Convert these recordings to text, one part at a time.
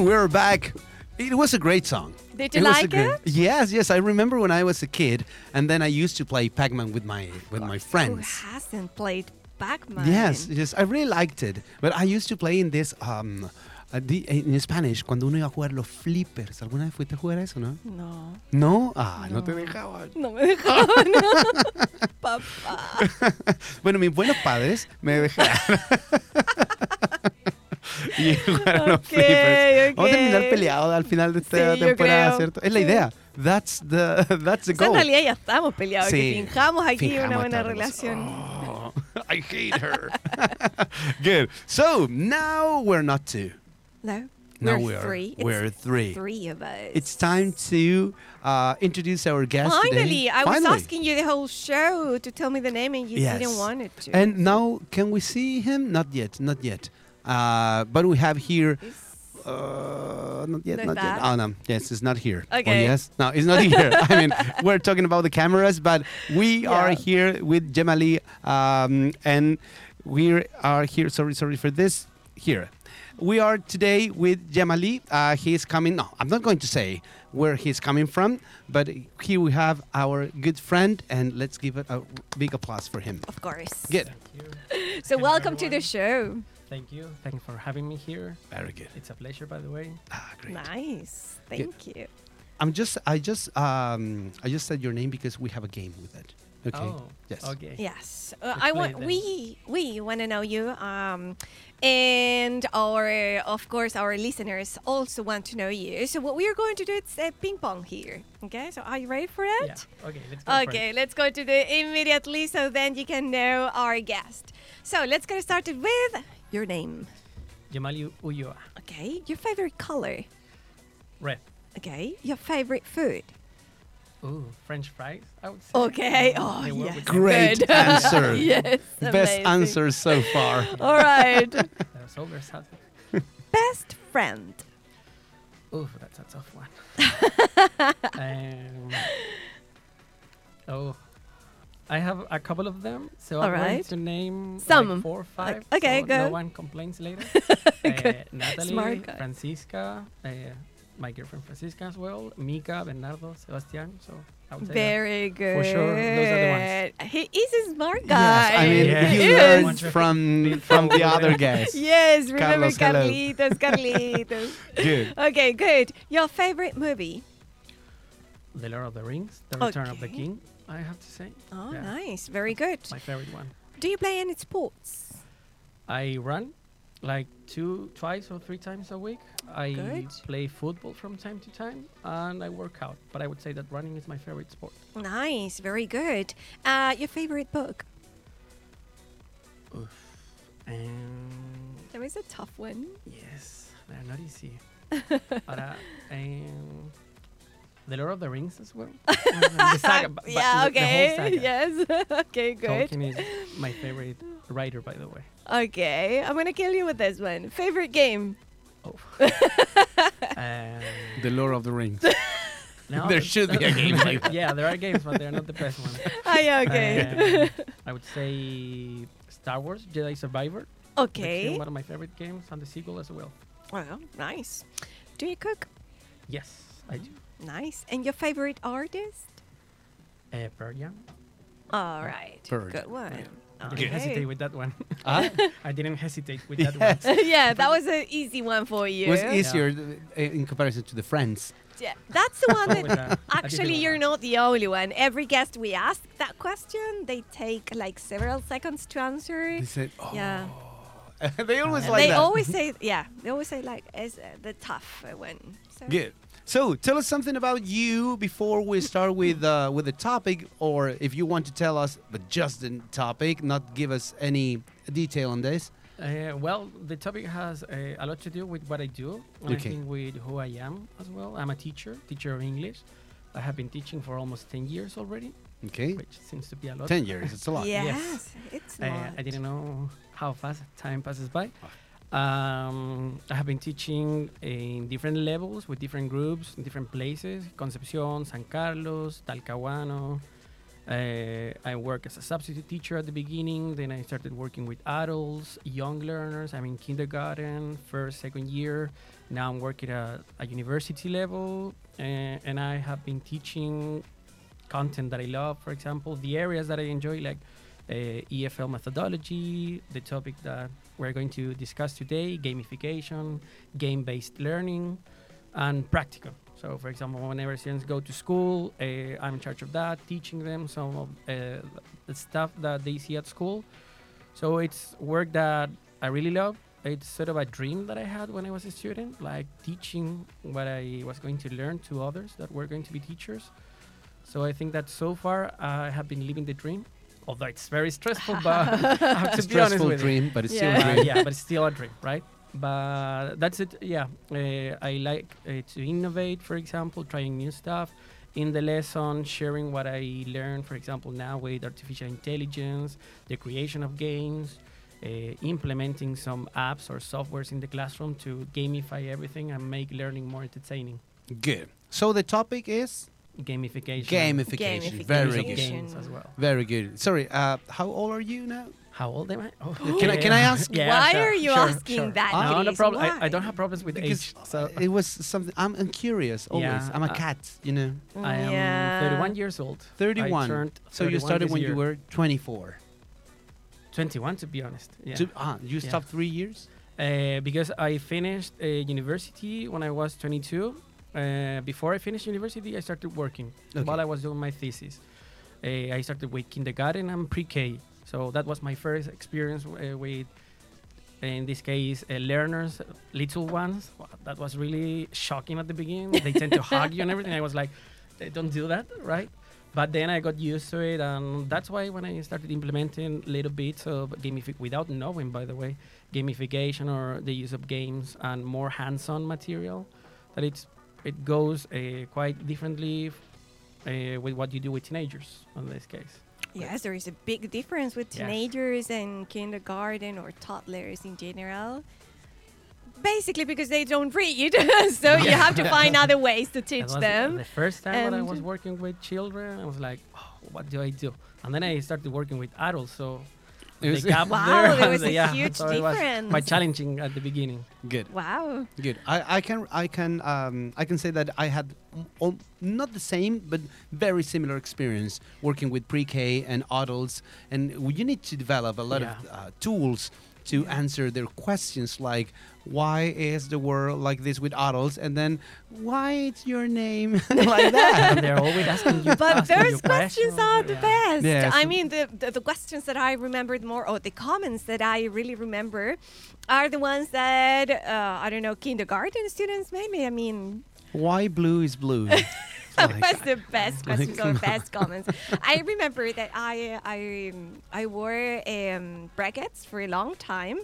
And we're back. It was a great song. Did you a like great- it? Yes, yes. I remember when I was a kid, and then I used to play Pac-Man with my with my friends. Who hasn't played Pac-Man? Yes, yes. I really liked it. But I used to play in this um, uh, in Spanish cuando uno iba a jugar los flippers. ¿Alguna vez fuiste a jugar eso, no? No. No, ah, no, te dejaban. No me dejaban. Papá. Bueno, mis buenos padres me dejaron. y jugaron los Ok, flippers. Vamos a terminar peleados al final de esta Sí, temporada. ¿cierto? Es la idea. That's the, that's the O sea, en goal. realidad ya estamos peleados. Sí. Que finjamos aquí Fijamos una buena relación. Oh, I hate her. Good. So now we're not two. No. Now we're, we are- three. It's we're three. Three of us. It's time to uh, introduce our guest Finally, today. I was Finally. asking you the whole show to tell me the name, and you Yes. didn't want it to. And now, can we see him? Not yet, not yet. Uh, but we have here. Uh, not yet, No not yet. Oh no, yes, it's not here. Or Okay. yes, no, it's not here. I mean, we're talking about the cameras, but we are Yeah. here with Gemali, um, and we are here. Sorry, sorry for this. Here, we are today with Gemali. Uh, he's coming. No, I'm not going to say where he's coming from, but here we have our good friend, and let's give it a big applause for him. of course. Good. So welcome to the show. Thank you. Thank you for having me here. Very good. It's a pleasure, by the way. Ah, great. Nice. Thank you. I'm just, I just, um, I just said your name because we have a game with it. Okay. Oh, Yes. Okay. Yes, uh, I want we we want to know you, um, and our of course our listeners also want to know you. So what we are going to do is uh, ping pong here. Okay, so are you ready for it? Yeah. Okay. Let's go. Okay, it. let's go to the immediately so then you can know our guest. So let's get started with your name. Yamali Ulloa. Okay, your favorite color. Red. Okay, your favorite food. Ooh, French fries. I would say. Okay. Oh, They work yes. Great answer. yes. Best amazing. answer so far. All right. They're so versatile. Best friend. Ooh, that's a tough one. um, oh, I have a couple of them, so I'm going to name like, Some. four or five. okay, so go. No one complains later. uh, Natalie, Smart guy. Francisca, uh, my girlfriend Francisca as well, Mika, Bernardo, Sebastian. So I would that. Very good. For sure, those are the ones. He is a smart guy. Yes, I mean, Yeah. he He learned from from the other guys. Yes, remember Carlos, hello. Carlitos, Carlitos. Good. okay, good. Your favorite movie? The Lord of the Rings, The Return of the King. I have to say, Oh, Yeah. nice. Very good. my favorite one. Do you play any sports? I run like two, twice or three times a week. I Good. play football from time to time, and I work out. But I would say that running is my favorite sport. Nice. Very good. Uh, your favorite book? Oof. And That was a tough one. yes, they're not easy. but uh, um, the Lord of the Rings as well. the saga, bu- but yeah, the- the okay. yes. okay, good. Tolkien is my favorite writer, by the way. Okay, I'm going to kill you with this one. Favorite game? Oh. um, The Lord of the Rings. no, There should be a game like that. yeah, there are games, but they're not the best ones. Oh, yeah, okay. Um, I would say Star Wars Jedi Survivor. okay. Became one of my favorite games, and the sequel as well. Well, nice. Do you cook? Yes, I do. Nice. And your favorite artist? Uh, Pearl Jam. All right. Bird. Good one. I didn't Okay. hesitate with that one. Ah, I didn't hesitate with that one. yeah, that was an easy one for you. it was easier uh, in comparison to the friends. Yeah, that's the one With that. a- a Actually, different you're one. not the only one. Every guest we ask that question, they take like several seconds to answer. They said, oh. Yeah. they always And like they that. always say, yeah, they always say like, is uh, the tough one. So. Good. So tell us something about you before we start with uh, with the topic, or if you want to tell us, but just the topic, not give us any detail on this. Uh, well, the topic has uh, a lot to do with what I do, and Okay. I think with who I am as well. I'm a teacher, teacher of English. I have been teaching for almost 10 years already, Okay. which seems to be a lot. Ten years. It's a lot. Yes, Yes. it's Uh, not. I didn't know how fast time passes by. Um, I have been teaching in different levels with different groups in different places Concepcion, San Carlos, Talcahuano. Uh, I work as a substitute teacher at the beginning, then I started working with adults, young learners. I'm in kindergarten, first, second year, Now I'm working at a university level, and, and I have been teaching content that I love. For example, the areas that I enjoy, like uh, EFL methodology, the topic that we're going to discuss today, gamification, game-based learning, and practical. So, for example, whenever students go to school, uh, I'm in charge of that, teaching them some of uh, the stuff that they see at school. So it's work that I really love. It's sort of a dream that I had when I was a student, like teaching what I was going to learn to others that were going to be teachers. So I think that so far I have been living the dream, although it's very stressful. but I have to be honest with it. dream, but it's Yeah. still a Uh, dream. yeah, but it's still a dream, right? But that's it. Yeah, uh, I like uh, to innovate. For example, trying new stuff in the lesson, sharing what I learned. For example, now with artificial intelligence, the creation of games, uh, implementing some apps or softwares in the classroom to gamify everything and make learning more entertaining. Good. So the topic is Gamification. gamification. Very good. games as well. Very good. Sorry, uh, how old are you now? How old am I? Oh, Can I- can I ask- Why sure, are you sure, asking sure. that, No, no problem. I, I don't have problems with Because age. So it was something. I'm, I'm curious always. Yeah, I'm a uh, cat, you know. I am Yeah. 31 years old. I 31. turned So you started when year. you were 24. 21, to be honest. Yeah. To- ah, you Yeah. stopped three years. Uh, because I finished uh, university when I was 22. Uh, before I finished university, I started working Okay. while I was doing my thesis. Uh, I started with kindergarten and pre-K. So that was my first experience uh, with, in this case, uh, learners, little ones. Wow, That was really shocking at the beginning. They tend to hug you and everything. I was like, they don't do that, right? But then I got used to it, and that's why when I started implementing little bits of gamification, without knowing, by the way, gamification or the use of games and more hands-on material, that it's it goes uh, quite differently uh, with what you do with teenagers in this case. Yes, there is a big difference with Yes. teenagers and kindergarten or toddlers in general. Basically, because they don't read, so you have to find other ways to teach them. The first time when I was working with children, I was like, oh, what do I do? And then I started working with adults, so It the was- gap Wow, there, there was, was a yeah, huge so difference. My challenging at the beginning. Good. Wow. Good. I, I can I can um, I can say that I had m- al- not the same but very similar experience working with pre-K and adults, and you need to develop a lot Yeah. of uh, tools to answer their questions like why is the world like this with adults and then why it's your name like that. and they're always asking you. But asking you those questions are the yeah. best. Yes. I mean, the, the, the questions that I remembered more, or the comments that I really remember, are the ones that, uh, I don't know, kindergarten students maybe. I mean, why blue is blue? that Like- was the best questions or on. best comments. I remember that I I I wore um, brackets for a long time,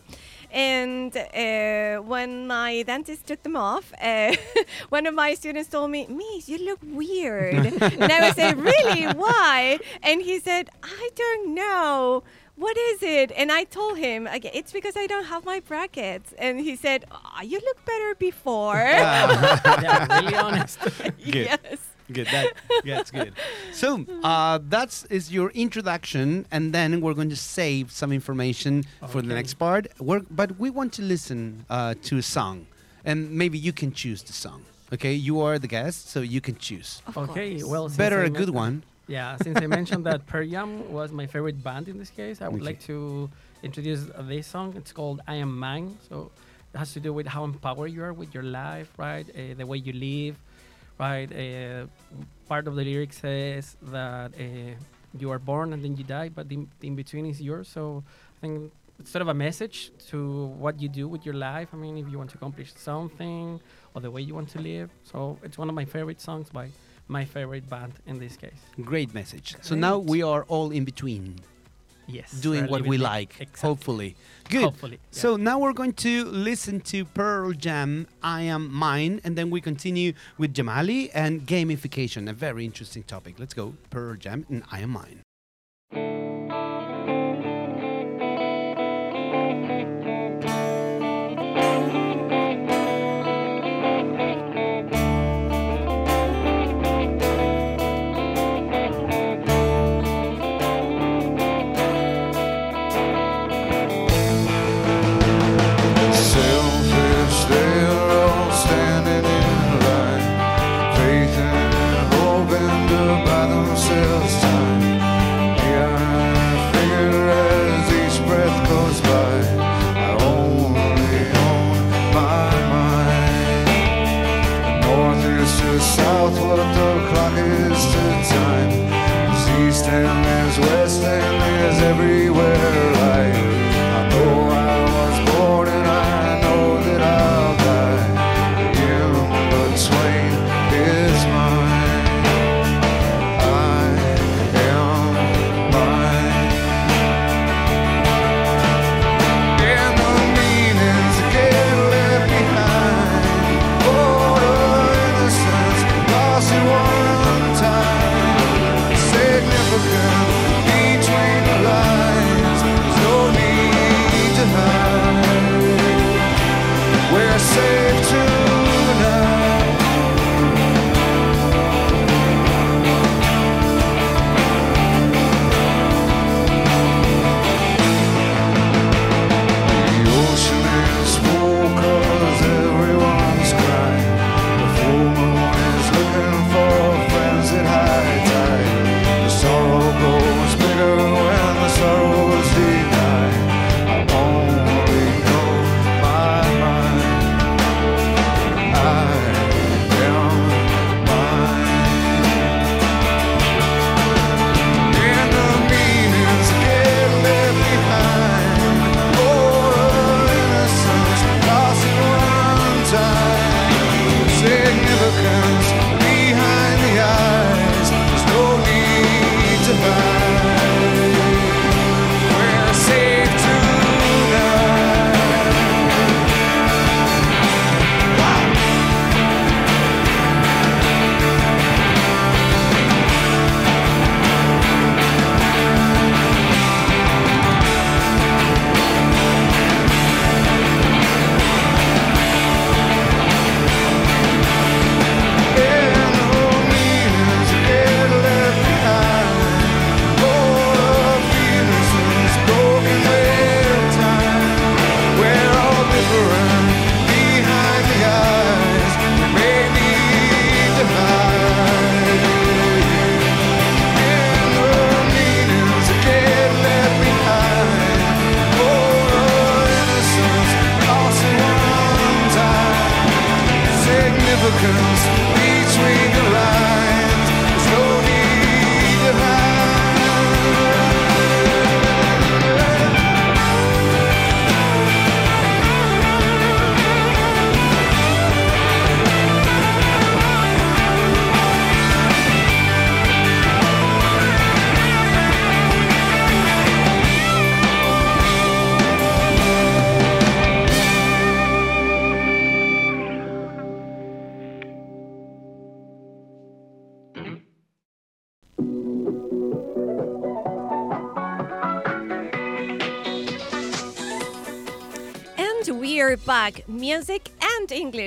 and uh, when my dentist took them off, uh, one of my students told me, "Miss, you look weird," and I was like, "Really? Why?" And he said, "I don't know." What is it? And I told him, okay, it's because I don't have my brackets. And he said, oh, you look better before. They're really honest. Yes. Good. That, yeah, it's good. So uh, that's is your introduction, and then we're going to save some information for the next part. We're, but we want to listen uh, to a song, and maybe you can choose the song. Okay, you are the guest, so you can choose. Of okay, course. well, Better I a good one. Yeah, since I mentioned that Pearl Jam was my favorite band in this case, I would Okay. like to introduce this song. It's called I Am Mine. So it has to do with how empowered you are with your life, right? Uh, the way you live, right? Uh, part of the lyrics says that uh, you are born and then you die, but the, the in between is yours. So I think it's sort of a message to what you do with your life. I mean, if you want to accomplish something or the way you want to live. So it's one of my favorite songs by my favorite band in this case. Great message. So now we are all in between, Yes. doing what we like. Exactly. Hopefully, good. Hopefully. yeah. So now we're going to listen to Pearl Jam, I Am Mine, and then we continue with Jamali and gamification, a very interesting topic. Let's go, Pearl Jam and I Am Mine.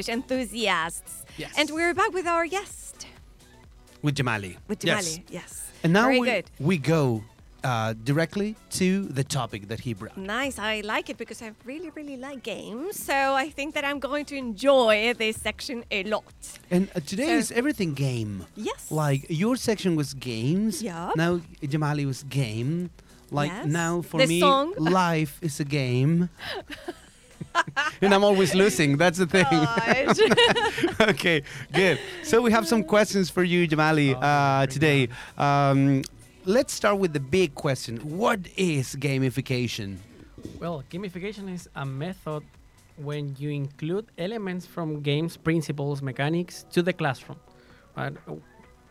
Enthusiasts. Yes. And we're back with our guest, With Jamali. with Yes. Jamali. Yes. And now Very we, good. we go uh, directly to the topic that he brought. Nice. I like it because I really, really like games. So I think that I'm going to enjoy this section a lot. And uh, today So- is everything game. Yes. Like your section was games. Yeah. Now Jamali was game. Like Yes. now for The me, song. life is a game. and I'm always losing. That's the thing. Okay, good. So we have some questions for you, Jamali, uh, today. Um, let's start with the big question. What is gamification? Well, gamification is a method when you include elements from games, principles, mechanics to the classroom. Right?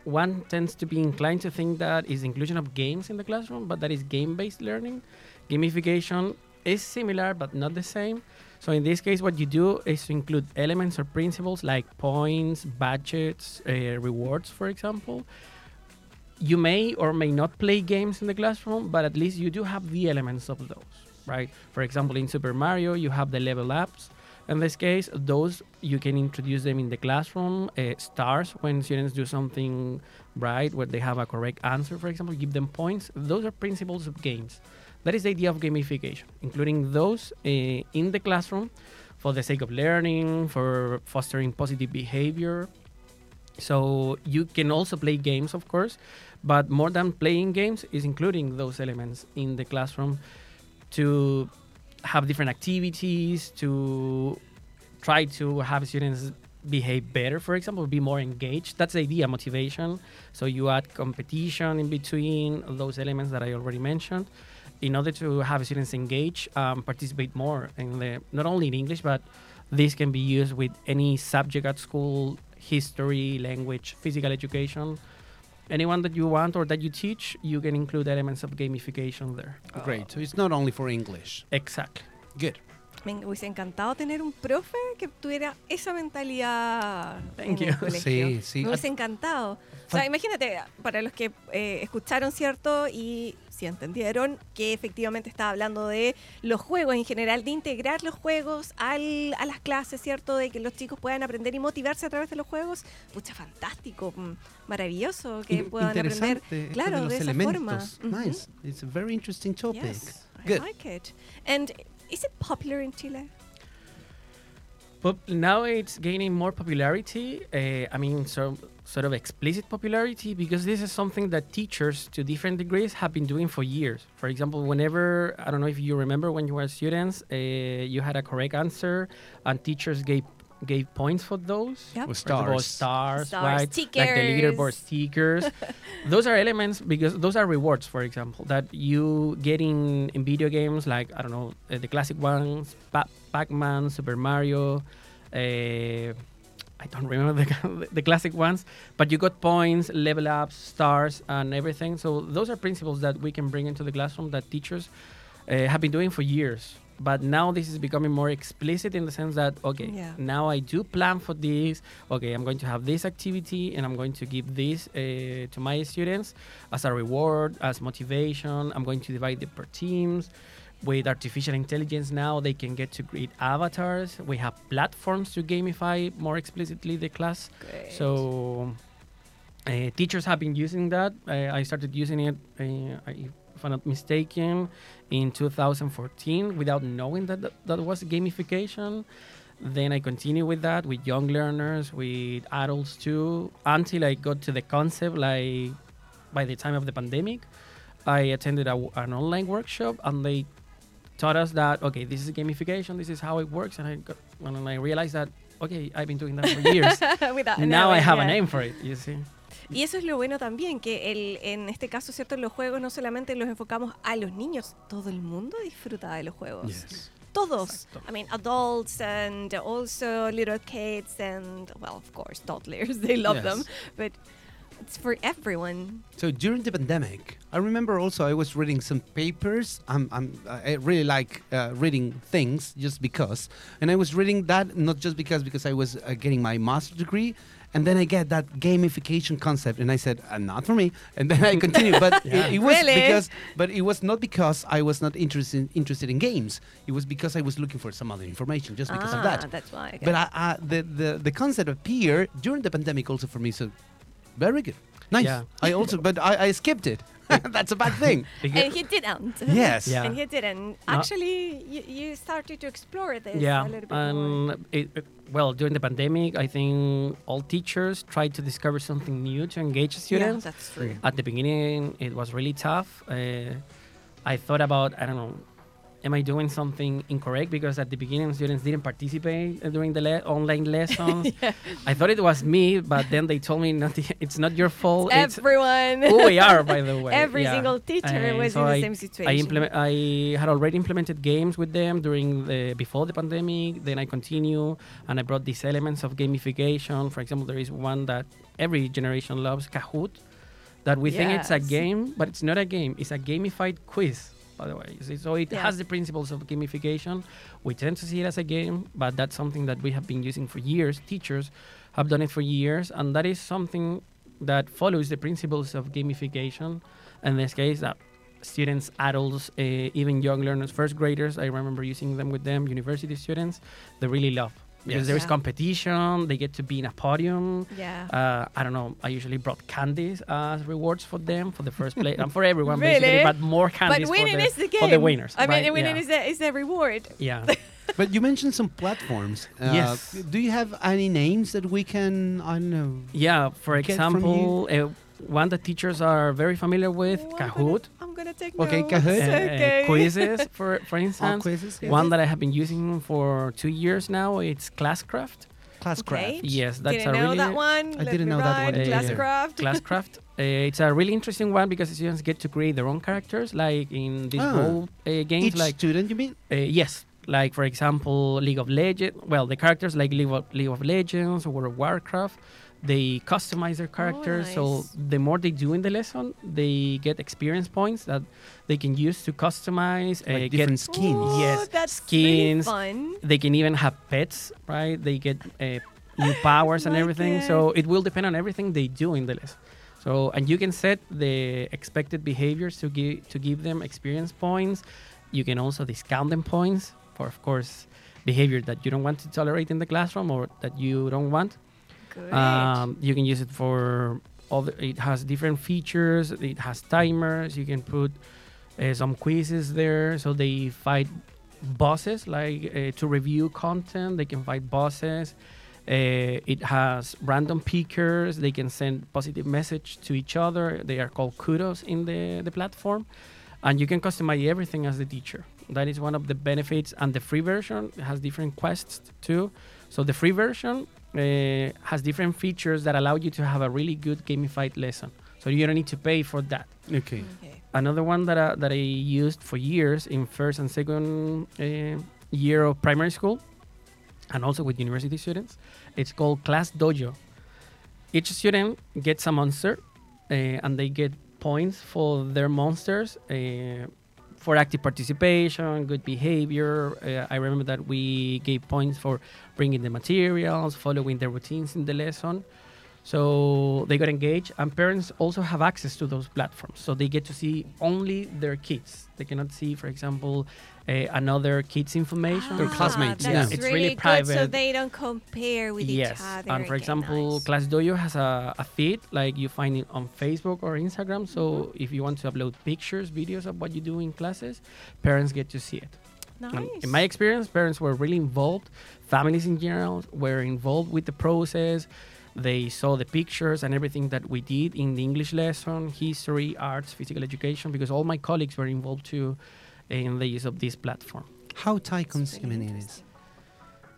One tends to be inclined to think that is inclusion of games in the classroom, but that is game-based learning. Gamification is similar but not the same. So in this case, what you do is to include elements or principles like points, badges, uh, rewards, for example. You may or may not play games in the classroom, but at least you do have the elements of those, right? For example, in Super Mario, you have the level ups. In this case, those you can introduce them in the classroom. Uh, stars when students do something right, where they have a correct answer, for example, give them points. Those are principles of games. That is the idea of gamification, including those uh, in the classroom for the sake of learning, for fostering positive behavior. So you can also play games, of course, but more than playing games is including those elements in the classroom to have different activities, to try to have students behave better, for example, be more engaged. That's the idea, motivation. So you add competition in between those elements that I already mentioned in order to have students engage, um, participate more in the, not only in English, but this can be used with any subject at school, history, language, physical education. Anyone that you want or that you teach, you can include elements of gamification there. Great. So it's not only for English. Exactly. Good. Me hubiese encantado tener un profe que tuviera esa mentalidad Thank en you. el colegio. Sí, sí. Me hubiese encantado. O sea, imagínate, para los que eh, escucharon, ¿cierto? Y si entendieron que efectivamente estaba hablando de los juegos en general, de integrar los juegos al, a las clases, ¿cierto? De que los chicos puedan aprender y motivarse a través de los juegos. Pucha, fantástico, mm, maravilloso que In- puedan aprender. Claro, de de, los esa forma. elementos. Ujú. Nice. It's a very interesting topic. Yes, I Good. like it. And is it popular in Chile? But now it's gaining more popularity. Uh, I mean, so sort of explicit popularity because this is something that teachers, to different degrees, have been doing for years. For example, whenever I don't know if you remember when you were students, uh, you had a correct answer, and teachers gave gave points for those. Yep. With For example, stars. stars, Stars, right? Like the leaderboard stickers. stickers. those are elements because those are rewards, for example, that you get in, in video games like, I don't know, uh, the classic ones, pa- Pac Man, Super Mario. Uh, I don't remember the, the classic ones, but you got points, level ups, stars, and everything. So those are principles that we can bring into the classroom that teachers uh, have been doing for years. But now this is becoming more explicit in the sense that okay, Yeah. now I do plan for this. Okay, I'm going to have this activity, and I'm going to give this uh, to my students as a reward, as motivation. I'm going to divide it per teams. With artificial intelligence now, they can get to create avatars. We have platforms to gamify more explicitly the class. Great. So uh, teachers have been using that. Uh, I started using it, uh, if I'm not mistaken, in 2014 without knowing that that, that was gamification. Then I continue with that with young learners, with adults too, until I got to the concept. Like by the time of the pandemic, I attended a, an online workshop and they taught us that okay, this is gamification, this is how it works, and I got, and I realized that okay, I've been doing that for years. Without now I have a name for it. You see. Y eso es lo bueno también, que el, en este caso, ¿cierto? Los juegos no solamente los enfocamos a los niños, todo el mundo disfruta de los juegos. Todos. Exacto. I mean, adults and also little kids and, well, of course, toddlers. They love Yes. them. But it's for everyone. So during the pandemic, I remember also I was reading some papers. I'm, I'm, I really like uh, reading things just because, and I was reading that not just because because I was uh, getting my master's degree, and then I get that gamification concept, and I said, uh, not for me, and then I continued. But Yeah. it, it was Really? because, but it was not because I was not interested interested in games. It was because I was looking for some other information, just because ah, of that. that's why. okay. But I, I, the, the the concept appeared during the pandemic also for me. So very good, nice. Yeah. I also, but I, I skipped it. That's a bad thing. And he didn't. Yes. Yeah. And he didn't. No. Actually, you, you started to explore this yeah, a little bit more. and it, it- well, during the pandemic, I think all teachers tried to discover something new to engage students. Yeah, students. that's true. At the beginning, it was really tough. Uh, I thought about, I don't know, am I doing something incorrect? Because at the beginning, students didn't participate during the le- online lessons. I thought it was me, but then they told me not it's not your fault. It's Everyone. who we are, by the way. Every Yeah. single teacher Uh, was so in the I- same I situation. implement. I had already implemented games with them during the before the pandemic. Then I continue, and I brought these elements of gamification. For example, there is one that every generation loves, Kahoot. That we think it's a game, but it's not a game. It's a gamified quiz. By the way, so it Yeah. has the principles of gamification. We tend to see it as a game, but that's something that we have been using for years. Teachers have done it for years, and that is something that follows the principles of gamification. In this case, that students, adults, uh, even young learners, first graders, I remember using them with them, university students, they really love because Yes. there is Yeah. competition. They get to be in a podium. yeah. Uh, I don't know. I usually brought candies as rewards for them for the first place and for everyone Really? basically, but more candies but winning for the, is the game. for the winners. I mean, right? winning yeah. is the is the reward. yeah. But you mentioned some platforms. Uh, Yes. Do you have any names that we can? I don't know. Yeah, for Get from example, uh, one that teachers are very familiar with, I'm Kahoot. Gonna, I'm Okay. Kahoot. Uh, okay. quizzes, for for instance. quizzes. Yeah. One that I have been using for two years now, it's Classcraft. Classcraft. Okay. Yes, that's didn't a know really that one. I Let didn't me know that one write either. Classcraft. uh, it's a really interesting one because students get to create their own characters, like in these Ah. role uh, games, Each like student, you mean? uh, yes, like for example, League of Legends. Well, the characters like League of, League of Legends or World of Warcraft, they customize their characters. So nice. the more they do in the lesson, they get experience points that they can use to customize, uh, Like get different skins. Ooh, Yes, that's skins. Really fun. they can even have pets, right? They get uh, new powers and everything. it. So it will depend on everything they do in the lesson. So and you can set the expected behaviors to give to give them experience points. You can also discount them points for, of course, behavior that you don't want to tolerate in the classroom or that you don't want. Um, you can use it for other. It has different features. It has timers. You can put uh, some quizzes there, so they fight bosses like uh, to review content. They can fight bosses. Uh, it has random pickers. They can send positive message to each other. They are called kudos in the the platform, and you can customize everything as the teacher. That is one of the benefits. And the free version has different quests too. So the free version uh, has different features that allow you to have a really good gamified lesson. So you don't need to pay for that. Okay. okay. Another one that I, that I used for years in first and second uh, year of primary school, and also with university students, it's called Class Dojo. Each student gets a monster, uh, and they get points for their monsters. For active participation, good behavior. Uh, I remember that we gave points for bringing the materials, following the routines in the lesson. So they got engaged, and parents also have access to those platforms. So they get to see only their kids. They cannot see, for example, uh, another kid's information. Their classmates, Ah, yeah. That's It's really, really good, so they don't compare with yes, each other. Yes, and for Okay, example, nice. Class Dojo has a, a feed like you find it on Facebook or Instagram. So Mm-hmm. if you want to upload pictures, videos of what you do in classes, parents get to see it. nice. And in my experience, parents were really involved. Families in general were involved with the process. They saw the pictures and everything that we did in the English lesson, history, arts, physical education, because all my colleagues were involved too in the use of this platform. How time consuming it is?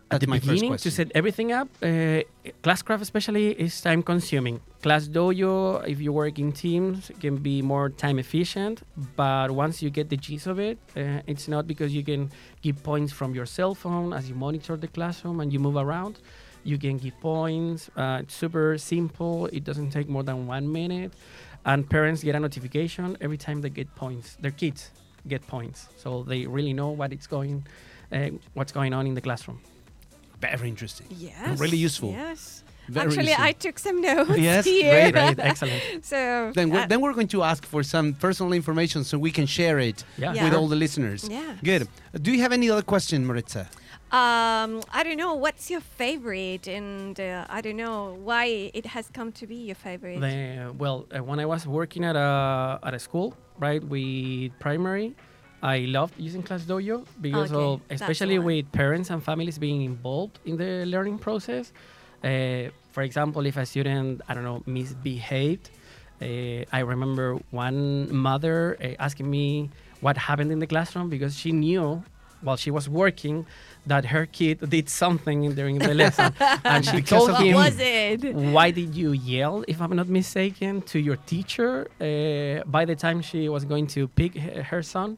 At the my first beginning, to set everything up, uh, Classcraft especially is time consuming. Class Dojo, if you work in teams, can be more time efficient. But once you get the gist of it, uh, it's not because you can give points from your cell phone as you monitor the classroom and you move around. You can give points. Uh, it's super simple. It doesn't take more than one minute. And parents get a notification every time they get points. Their kids get points, so they really know what it's going, uh, what's going on in the classroom. Very interesting. Yes. really useful. Yes. Very Actually, useful. I took some notes Yes, here. Great, great, excellent. so Then we're, uh, then we're going to ask for some personal information so we can share it Yeah. Yeah. with all the listeners. yeah. Good. Do you have any other question, Maritza? Um, I don't know. What's your favorite, and uh, I don't know why it has come to be your favorite. The, well, uh, when I was working at a at a school, right, with primary, I loved using Class Dojo because Okay, of especially with parents and families being involved in the learning process. Uh, for example, if a student I don't know misbehaved, uh, I remember one mother uh, asking me what happened in the classroom because she knew while she was working that her kid did something during the lesson and she Because told him was it? why did you yell, if I'm not mistaken, to your teacher uh, by the time she was going to pick her son?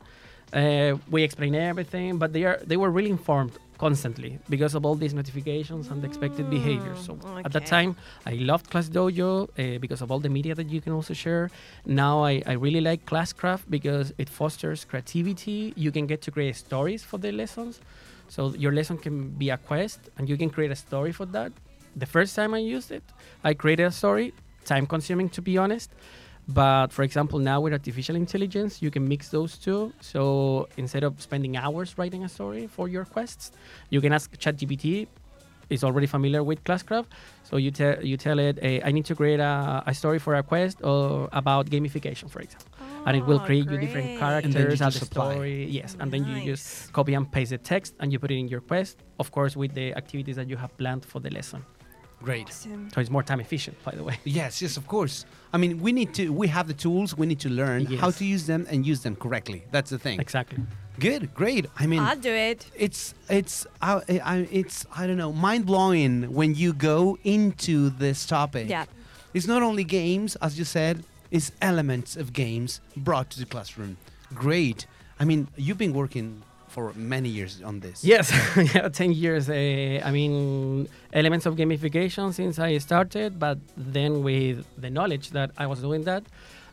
Uh, we explained everything, but they are they were really informed constantly because of all these notifications and the expected behavior. So at that time, I loved Class Dojo uh, because of all the media that you can also share. Now I, I really like Classcraft because it fosters creativity. You can get to create stories for the lessons. So your lesson can be a quest, and you can create a story for that. The first time I used it, I created a story, time consuming to be honest. But for example, now with artificial intelligence, you can mix those two. So instead of spending hours writing a story for your quests, you can ask ChatGPT. It's already familiar with Classcraft, so you tell you tell it, eh, I need to create a, a story for a quest or about gamification, for example, and it will Oh, create you different characters, And then you just the apply. story, yes, and then you just copy and paste the text and you put it in your quest, of course, with the activities that you have planned for the lesson. Great. Awesome. So it's more time efficient, by the way. Yes, yes, of course. I mean, we need to. We have the tools. We need to learn how to use them and use them correctly. That's the thing. Exactly. Good, great. I mean, I'll do it. it's it's uh, I, I, it's I don't know, mind blowing when you go into this topic. Yeah. It's not only games, as you said, it's elements of games brought to the classroom. Great. I mean, you've been working for many years on this. Yes, yeah, 10 years. Uh, I mean, elements of gamification since I started, but then with the knowledge that I was doing that,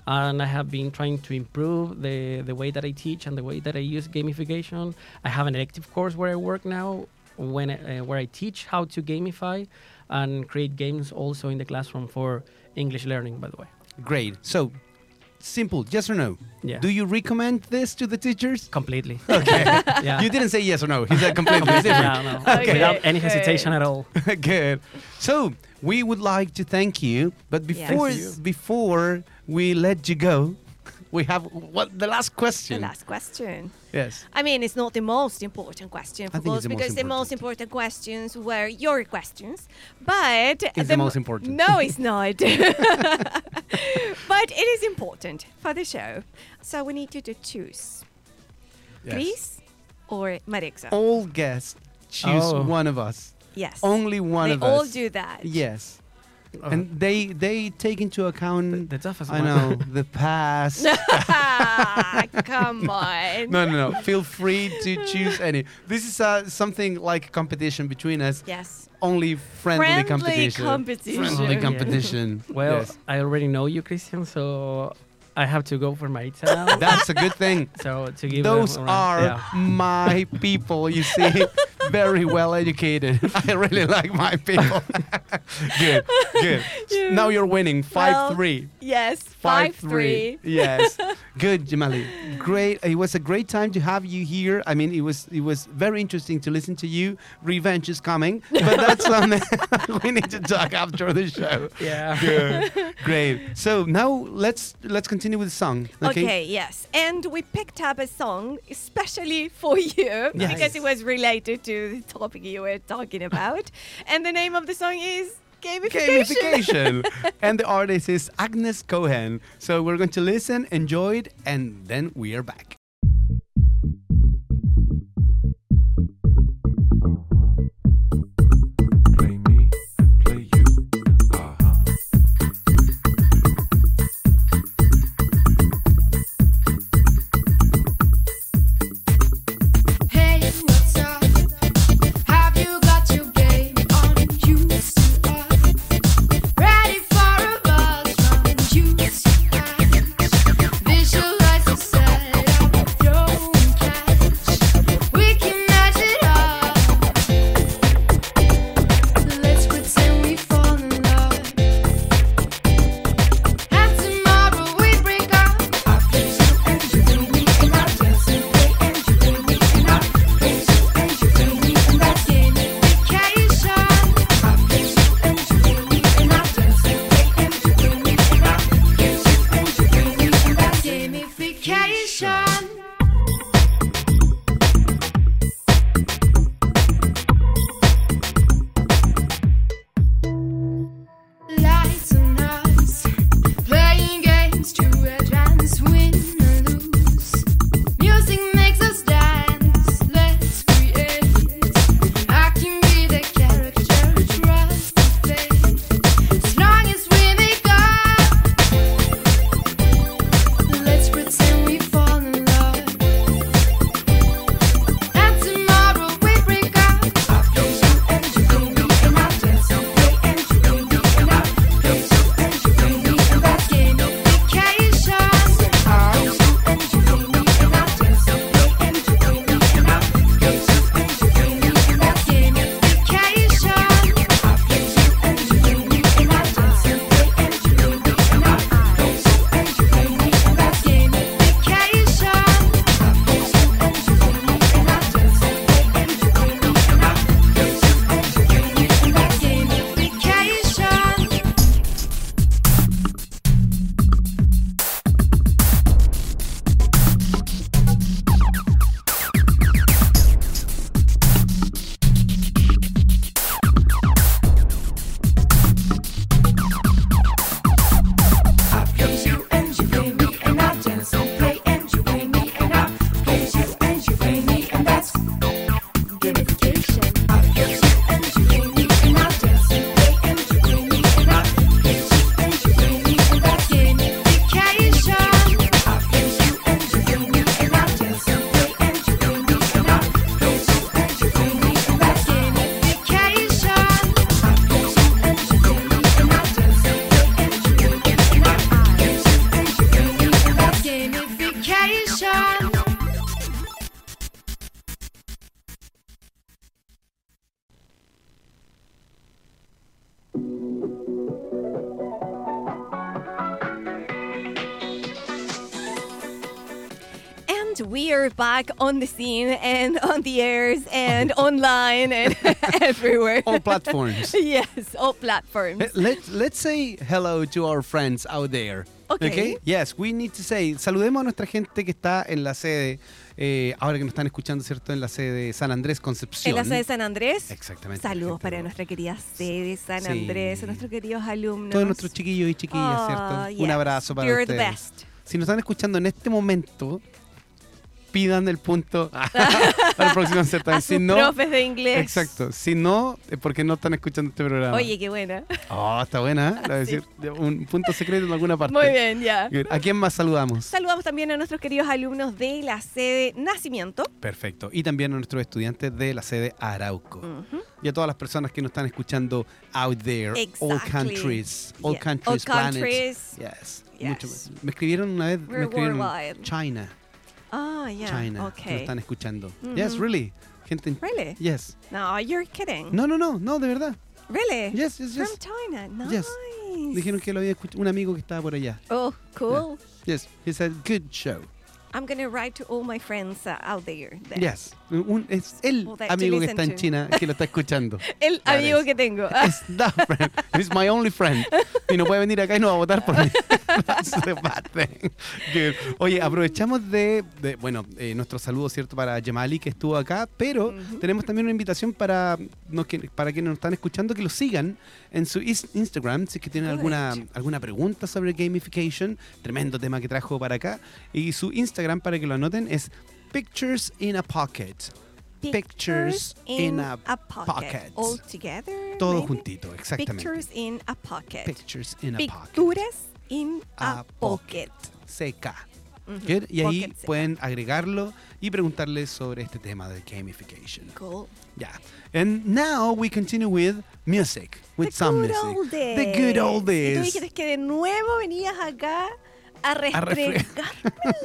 and I have been trying to improve the, the way that I teach and the way that I use gamification. I have an elective course where I work now, when uh, where I teach how to gamify and create games also in the classroom for English learning. By the way, Great. So, simple, yes or no? yeah, Do you recommend this to the teachers? completely. Okay. yeah. You didn't say yes or no. He said completely. It's different. yeah, no. Okay, without any great. hesitation at all. Good. So we would like to thank you, but before Thank you. before we let you go, we have what the last question. The last question. Yes. I mean, it's not the most important question for think us the most because the most important. important questions were your questions. But It's the most important. No, it's not. but it is important for the show. So we need you to choose Yes. Chris or Maritza. All guests choose Oh. one of us. yes. Only one they of us. They all do that. Yes. Oh. And they they take into account the toughest I one. know the past. Come on. no, no, no. Feel free to choose any. This is uh, something like a competition between us. Yes. Only friendly, Friendly competition. competition. Friendly Yeah. competition. Well, Yes. I already know you, Cristian, so I have to go for Maritza now. That's a good thing. so to give Those them are yeah. my people, you see. Very well educated. I really like my people. good, good. Yeah. Now you're winning 5 Well, 3. Yes. Five three. three. Yes. Good, Jamali. Great. It was a great time to have you here. I mean, it was it was very interesting to listen to you. Revenge is coming, but that's something we need to talk after the show. Yeah. Good. Great. So now let's let's continue with the song. Okay. Okay, yes. And we picked up a song especially for you because it was related to the topic you were talking about. and the name of the song is Gamification. Gamification. and the artist is Agnes Cohen. So we're going to listen, enjoy it, and then we are back. Back on the scene and on the airs and online and everywhere. All platforms. yes, all platforms. Eh, Let's let's say hello to our friends out there. Okay. Yes, we need to say. Saludemos a nuestra gente que está en la sede. eh, ahora que nos están escuchando, ¿cierto? En la sede de San Andrés Concepción. En la sede de San Andrés. Exactamente. Saludos para nuestra querida sede San Sí. Andrés, a nuestros queridos alumnos. Todos nuestros chiquillos y chiquillas, ¿cierto? Un yes. abrazo para You're the ustedes. best. Si nos están escuchando en este momento, pidan el punto para el próximo certamen. Si no, profes de inglés. exacto. Si no, es porque no están escuchando este programa. Oye, qué buena. Oh, está buena, ¿eh? La Sí. decir, un punto secreto en alguna parte. Muy bien, ya. ¿A quién más saludamos? Saludamos también a nuestros queridos alumnos de la sede Nacimiento. Perfecto. Y también a nuestros estudiantes de la sede Arauco. Ujú. Y a todas las personas que nos están escuchando out there. All Exactly. countries. All Yeah. countries, All planet. countries. Yes. Yes. Mucho. Me escribieron una vez, me We're escribieron worldwide. China. Ah, yeah. China. Okay. están escuchando. Mhm. Yes, really. Gente en- Really? Yes. No, you're kidding. No, no, no, no, de verdad. Really? Yes, yes, From yes. China. Nice. Yes. Dijeron que lo había escuchado un amigo que estaba por allá. Oh, cool. Yes, he said good show. I'm gonna write to all my friends uh, out there. then. Yes. Un- es el that amigo que está en to. China que lo está escuchando. El That amigo is. que tengo. Es that friend. He's my only friend. Y no puede venir acá y no va a votar por mí. That's the bad thing. Good. Oye, aprovechamos de, de, bueno, eh, nuestro saludo, ¿cierto? Para Yamali que estuvo acá, pero tenemos también una invitación para, no, que, para quienes nos están escuchando que lo sigan en su Instagram, si es que tienen alguna, alguna pregunta sobre gamification, tremendo tema que trajo para acá. Y su Instagram, para que lo anoten, es Pictures in a Pocket. Pictures in a pocket. All together. Todo maybe? juntito, exactamente. Pictures in a pocket. Pictures in a pocket. Picturas in a, A pocket. CK. Y ahí Pocket CK. pueden agregarlo y preguntarle sobre este tema de gamification. Cool. Yeah. And now we continue with music, with The some good music. old days. The good old Y tú days. dijiste que de nuevo venías acá a restregarme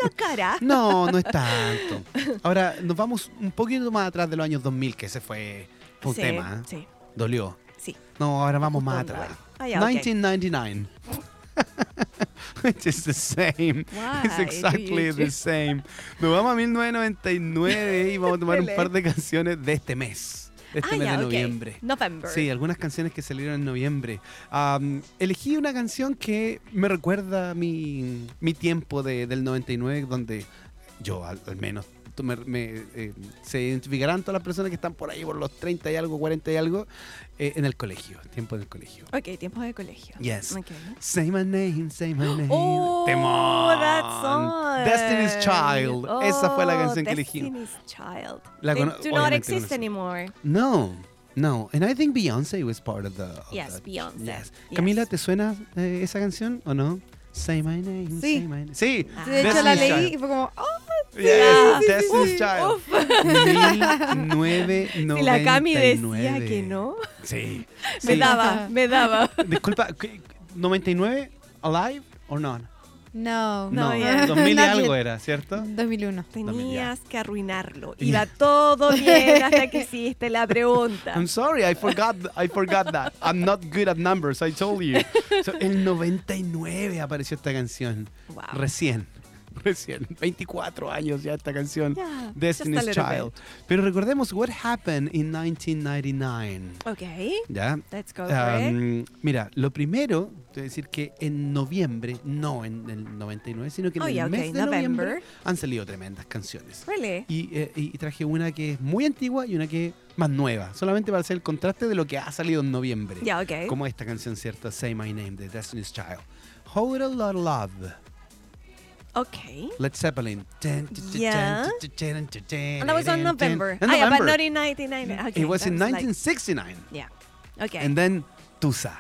la cara. No, no es tanto. Ahora nos vamos un poquito más atrás de los años 2000, que ese fue un sí, tema. ¿eh? Sí, Dolió. sí. No, ahora vamos más atrás. Ah, ok. 1999. Which is the same. Why It's exactly the same. Nos vamos a 1999 y vamos a tomar un par de canciones de este mes. Este ah, mes de noviembre. November. Sí, algunas canciones que salieron en noviembre. Elegí una canción que me recuerda a mi, mi tiempo de- del 99, donde yo al, al menos me- me, eh, se identificarán todas las personas que están por ahí por los 30 y algo, 40 y algo, eh, en el colegio, tiempo del colegio. Ok, tiempos de colegio. Yes. Ok. Say my name, say my name. Oh, Temón. that song. Destiny's Child. Esa fue la Oh, canción que elegí. Destiny's Child. La They do not exist anymore. No, no. And I think Beyoncé was part of the. of Yes, Beyoncé. Yes. Yes. Camila, ¿te suena eh, esa canción o no? Say my name. Sí. Say my name. Sí. Ah. De hecho, la Destiny's leí y fue como, oh, Yes, sí, sí, Destiny's sí. Child. Uf. 1999. Si la Cami decía que no, Sí. me sí. daba, me daba. Disculpa, ¿qué- ¿99 alive o no? no. No, No, ya. 2000 y Not algo era, ¿cierto? 2001. Tenías que arruinarlo. Iba todo bien hasta que hiciste la pregunta. I'm sorry, I forgot, I forgot that. I'm not good at numbers, I told you. So, el 99 apareció esta canción. Wow. Recién, recién. 24 años ya esta canción. Yeah, Destiny's Child. Pero recordemos what happened in 1999. Ok, ¿Ya? let's go for it. Um, mira, lo primero, a decir que en noviembre, no en el 99, sino que en Oh, el yeah, mes okay, de noviembre November. han salido tremendas canciones. Really? Y, eh, y- traje una que es muy antigua y una que es más nueva, solamente para hacer el contraste de lo que ha salido en noviembre. Yeah, okay. Como esta canción, ¿cierto? Say My Name, de Destiny's Child. Hold a Lot of Love, Okay. Led Zeppelin. Yeah. And that was on November. In Ah, yeah, but November. not in 99. Okay, It was in like- 1969. yeah. Okay. And then Tusa.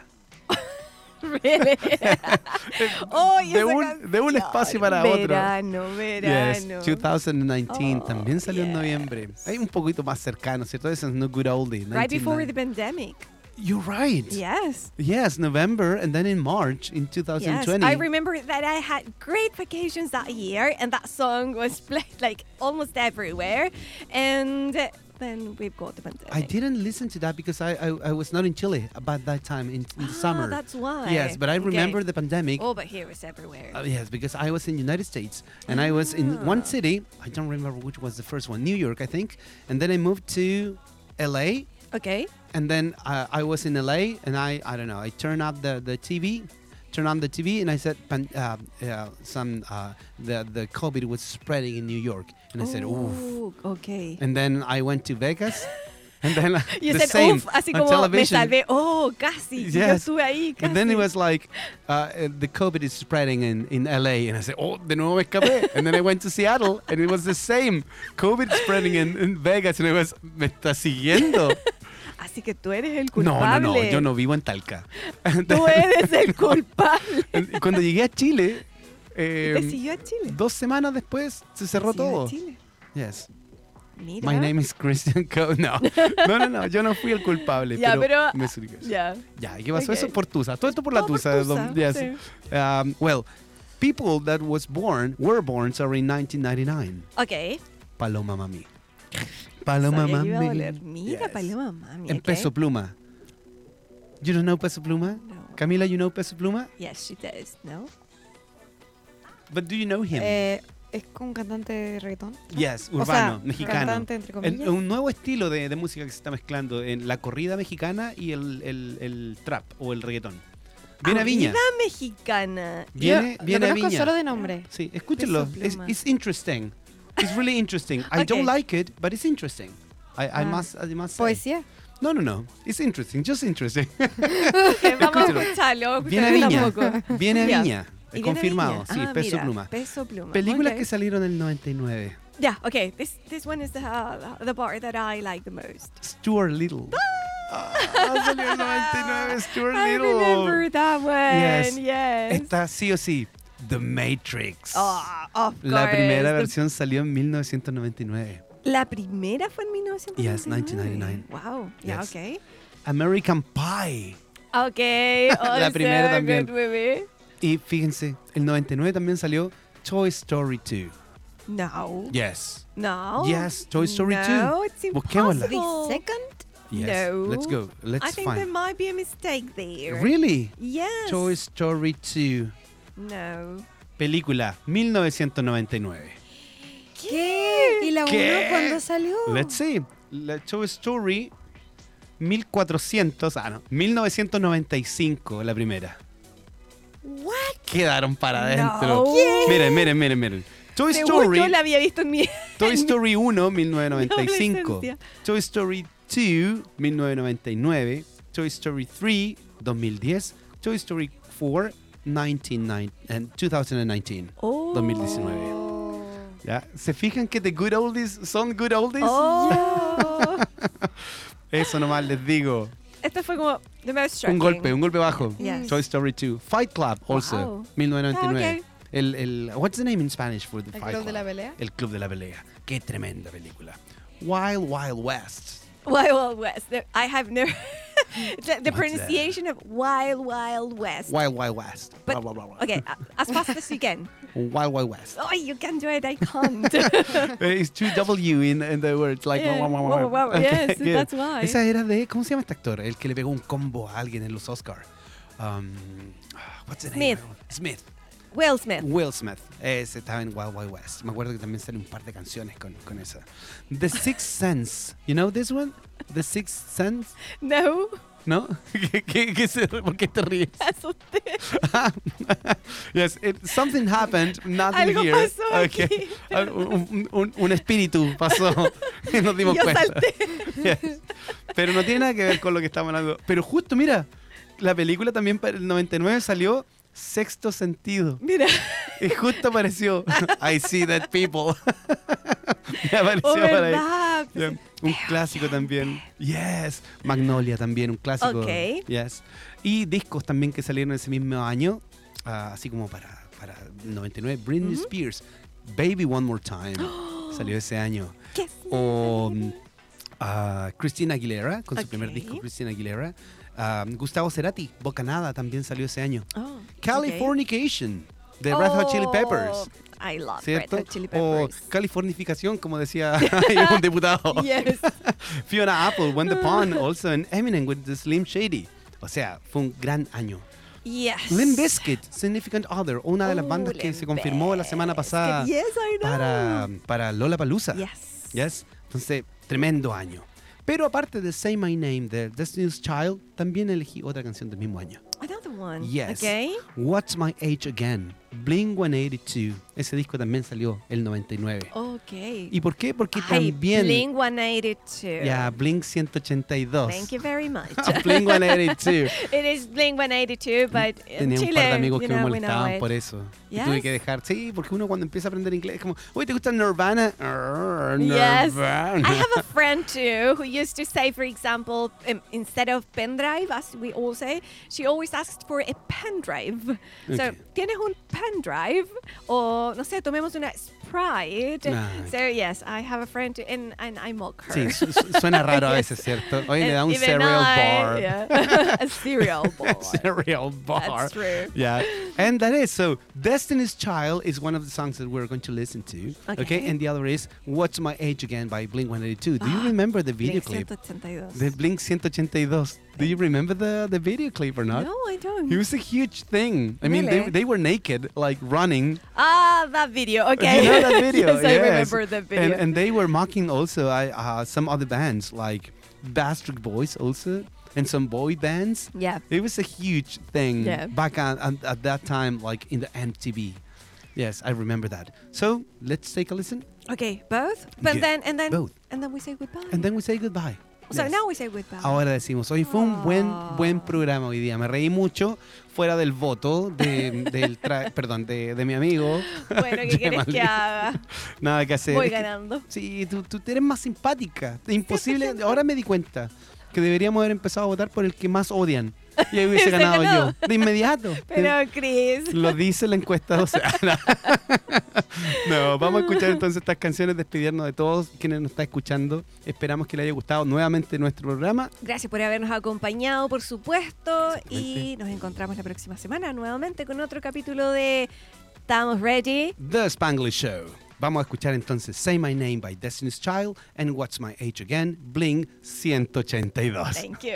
really? oh, de, un, de un espacio para otro. Verano, verano. Yes, 2019 Oh, también salió en yes. noviembre. Hay un poquito más cercano, ¿cierto? Es No Good Oldie. Right before 1990. the pandemic. You're right. Yes. Yes, November, and then in March in 2020. Yes, I remember that I had great vacations that year, and that song was played like almost everywhere. And then we've got the pandemic. I didn't listen to that because I, I, I was not in Chile about that time in, in the Ah, summer. That's why. Yes, but I Okay. remember the pandemic. Oh, but here it's everywhere. Uh, yes, because I was in United States and I was in one Ah. city. I don't remember which was the first one, New York, I think. And then I moved to LA, okay. and then uh, I was in LA, and I I don't know. I turned up the the TV, turned on the TV, and I said, uh, uh, some uh, the the COVID was spreading in New York, and I said, oof. Okay. And then I went to Vegas, and then You the said, same "Uf", así on como me television. salvé. Oh, casi. Yo Yes. estuve ahí, casi. And then it was like, uh, uh, the COVID is spreading in, in LA. And I said, oh, de nuevo me escapé. and then I went to Seattle and it was the same. COVID spreading in, in Vegas. And I was, me está siguiendo. Así que tú eres el no, culpable. no, no, yo no vivo en Talca. Tú eres el culpable. Cuando llegué a Chile, ¿Te siguió a Chile? dos semanas después se cerró ¿Te siguió a todo. Chile? Yes. Mira. My name is Christian Co. No, no, no, no, yo no fui el culpable. Ya, pero, me. Ya. Ya, ¿y qué pasó? Ok. Eso por Tusa. Todo esto por la Todo por Tusa. Tusa, Yes. sí. Um, well, people that was born were born sorry in 1999. Ok. Paloma Mami. Paloma Mami. doler. Mira, Yes. Paloma Mami. En. Peso Pluma. You don't know Peso Pluma? No. Camila, you know Peso Pluma? Yes, she does. No. But do you know him? Eh, es un cantante de reggaetón. ¿no? yes, O urbano, sea, mexicano. Cantante, entre El- comillas. un nuevo estilo de, de música que se está mezclando en la corrida mexicana y el, el- el trap o el reggaetón. Viene a Viña. Mexicana. Viene, Yo viene lo a conozco Viña. solo de nombre. Sí, escúchenlo. It's interesting. It's really interesting. I don't Okay. like it, but it's interesting. I, I Ah. must, I must say. Poesía. No, no, no. It's interesting. Just interesting. Ok, vamos a escucharlo. Viene a Viña. Viene a. Viña. Y viene a Confirmado. Viña. Sí, Ah, Peso mira, Pluma. Peso Pluma. Películas ok. que salieron en el 99. Yeah, okay. This this one is the uh, the part that I like the most. Stuart Little. Ah, salió en el 99 Stuart I Little. remember that one. Yes. Yes. Está sí o sí. The Matrix. Oh, of La primera versión salió en 1999. La primera fue en 1999. Yes, 1999. Wow. Yeah, Yes. okay. American Pie. Okay. La also primera también. Good movie. Y fíjense, el 99 también salió Toy Story 2. No. Yes. No. Yes, Toy Story no, it's Busquémosla. impossible. The second. Yes. No. Let's go. Let's I think there find. might be a mistake there. Really? Yes. Toy Story 2. No. Película 1999. ¿Qué? ¿Y la ¿Qué? uno cuándo salió? Let's see. La Toy Story 1400, ah no, 1995 la primera. What? Quedaron para adentro. No. Miren, miren, miren, miren. Toy Según Story, yo la había visto en mi Toy Story 1 1995. adolescencia. Toy Story 2 1999, Toy Story 3 2010, Toy Story 4 1990 and 2019. Oh. 2019. Oh. ¿Ya? ¿Se fijan que The Good Oldies son Good Oldies? Oh. Eso nomás les digo. este fue como the most Un golpe, un golpe bajo. Yes. Toy Story 2. Fight Club also. Wow. 1999. Ah, ok. el, el, what's the name in Spanish for the ¿El Fight club Club? de la pelea? El Club de la Pelea. Qué tremenda película. Wild Wild West. Wild Wild West. I have never the, the pronunciation of Wild Wild West. Wild Wild West. But-. Okay, as fast as you can. Wild Wild West. Oh, you can do it. I can't. It's two W in, in the words. Like, Yeah. Wow, wah. wow, Okay, yes, good. that's why. Esa era de, ¿cómo se llama este actor? El que le pegó un combo a alguien en los Oscar. Um, what's the name? Smith. Smith. Will Smith. Will Smith. Ese estaba en Wild Wild West. Me acuerdo que también sale un par de canciones con, con esa. The Sixth Sense. You know this one? The Sixth Sense? No, ¿No? ¿Qué, qué, qué se- ¿Por qué te ríes? asusté. yes, it, something happened, nothing Algo here. pasó Okay. aquí. Un, un- un espíritu pasó y nos dimos Yo cuenta. salté. Yes. Pero no tiene nada que ver con lo que estamos hablando. Pero justo, mira, la película también para el 99 salió Sexto Sentido. Mira, Y justo apareció I See That People. apareció oh, ahí. Ya, Un clásico también. Yes. Magnolia también, un clásico. Ok. Yes. Y discos también que salieron ese mismo año, ah, así como para, para 99. Britney Spears, Baby One More Time, salió ese año. ¿Qué? O ah, Christina Aguilera, con su primer disco, Christina Aguilera. Um, Gustavo Cerati, Bocanada también salió ese año. Oh, Californication, de Red Hot Chili Peppers. Oh, I love ¿Cierto? Red Hot Chili o Peppers. Californificación, como decía un diputado. yes. Fiona Apple, When the Pond, also and Eminem with the Slim Shady. O sea, fue un gran año. Yes. Limp Bizkit, Significant Other, una de las Oh, bandas que se confirmó la semana pasada. Yes, I know. para, para Lola Palusa. Yes. Yes. Entonces, tremendo año. Pero aparte de Say My Name de Destiny's Child, también elegí otra canción del mismo año. Another one. Yes. Okay. What's My Age Again? Blink 182. Ese disco también salió el 99. Okay. ¿Y por qué? Porque Ay, también. Blink 182. Ya, Blink 182. Thank you very much. Blink 182. It is Blink 182, but Tenía un par de amigos que me know, know molestaban por eso. Y Yes? tuve que dejar. Sí, porque uno cuando empieza a aprender inglés es como, oye, ¿te gusta Nirvana? Arr, Yes. Nirvana. I have a friend too who used to say, for example, um, instead of pen drive, as we all say, she always asked for a pen drive. So, Okay. ¿tienes un pen drive? No sé, tomemos una Ah, So, yes, I have a friend and, and I mock her. Sí, su- su- suena raro a Yes. veces, ¿cierto? Oye, le And da un cereal I- bar. yeah. a cereal bar. cereal bar. That's true. Yeah. And that is so Destiny's Child is one of the songs that we're going to listen to. Okay. And the other is What's My Age Again by Blink 182. Do you remember the video Blink clip? 182. The Blink 182. Do you remember the, the video clip or not? No, I don't. It was a huge thing. I mean, they, they were naked, like running. Ah, that video. Okay. You know that video? yes, I remember that video. And, and they were mocking also uh, uh, some other bands, like Backstreet Boys also, and some boy bands. yeah. It was a huge thing Yeah. back at, at, at that time, like in the MTV. Yes, I remember that. So let's take a listen, Okay, both. But Yeah, then and then both. and then we say goodbye. and then we say goodbye. So Yes. now we say goodbye. Ahora decimos, hoy fue un buen buen programa hoy día. Me reí mucho fuera del voto de, del tra- perdón, de, de mi amigo. bueno, ¿qué quieres que haga? Nada que hacer. Voy ganando. sí, tú, tú eres más simpática. Imposible. Ahora me di cuenta que deberíamos haber empezado a votar por el que más odian. Y ahí hubiese ganado ganado. yo. De inmediato. Pero Chris. Lo dice la encuesta 12. no, vamos a escuchar entonces estas canciones, despedirnos de todos quienes nos están escuchando. Esperamos que les haya gustado nuevamente nuestro programa. Gracias por habernos acompañado, por supuesto. Y nos encontramos la próxima semana nuevamente con otro capítulo de Estamos Ready. The Spanglish Show. Vamos a escuchar entonces Say My Name by Destiny's Child and What's My Age Again, Bling 182. Thank you.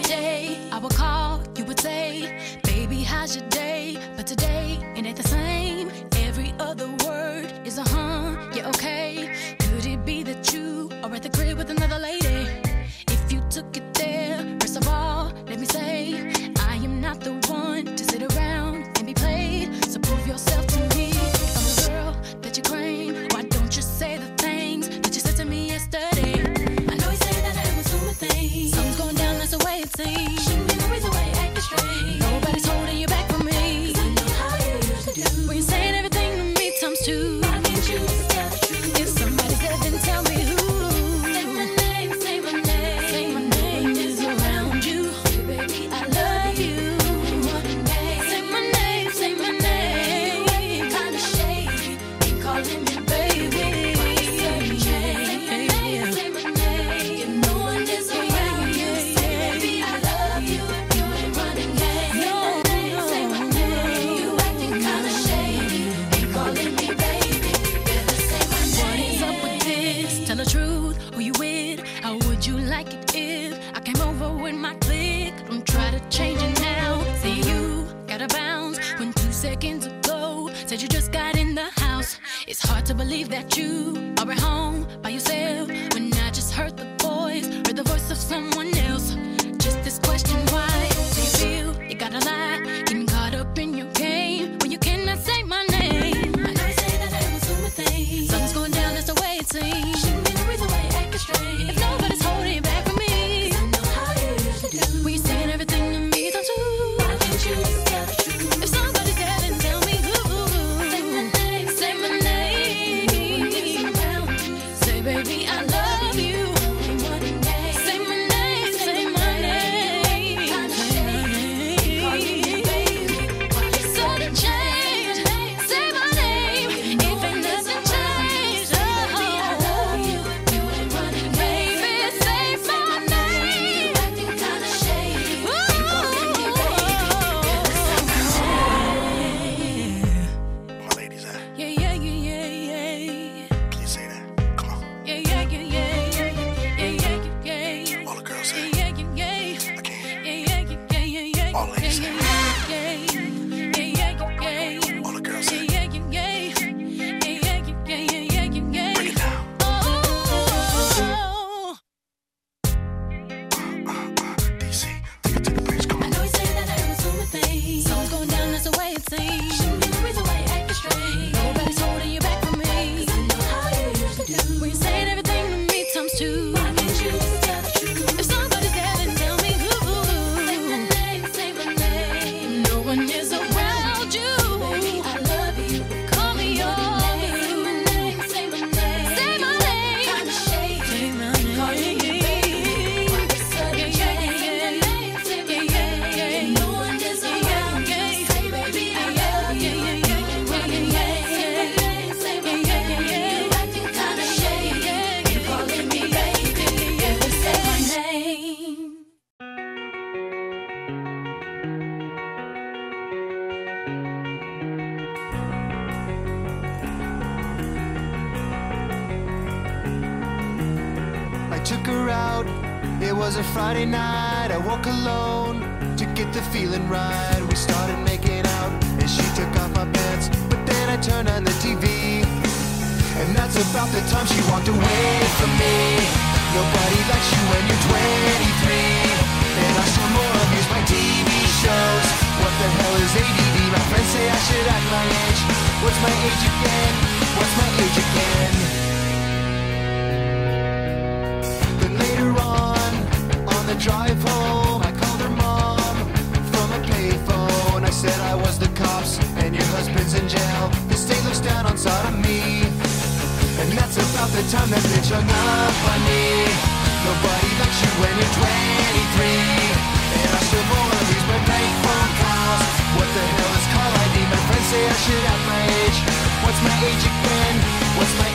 Would call, you would say, baby, how's your day? But today, it ain't the same. Every other word is a huh, yeah, okay. Could it be that you are at the crib with another lady? If you took it there, It's hard to believe that you are at home by yourself. When I just heard the voice, heard the voice of someone off the time that's been strung up on me Nobody likes you when you're 23 And I still wanna these my bank phone calls What the hell is call ID? My friends say I should have my age What's my age again? What's my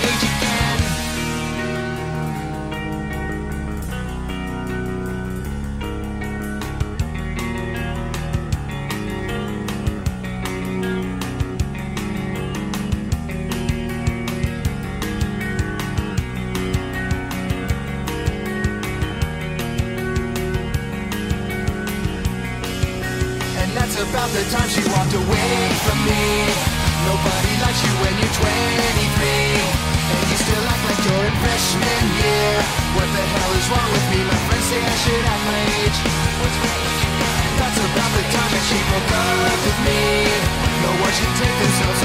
What the hell is wrong with me? My friends say I should act my age. That's about the time that she broke up with me. No one should take themselves.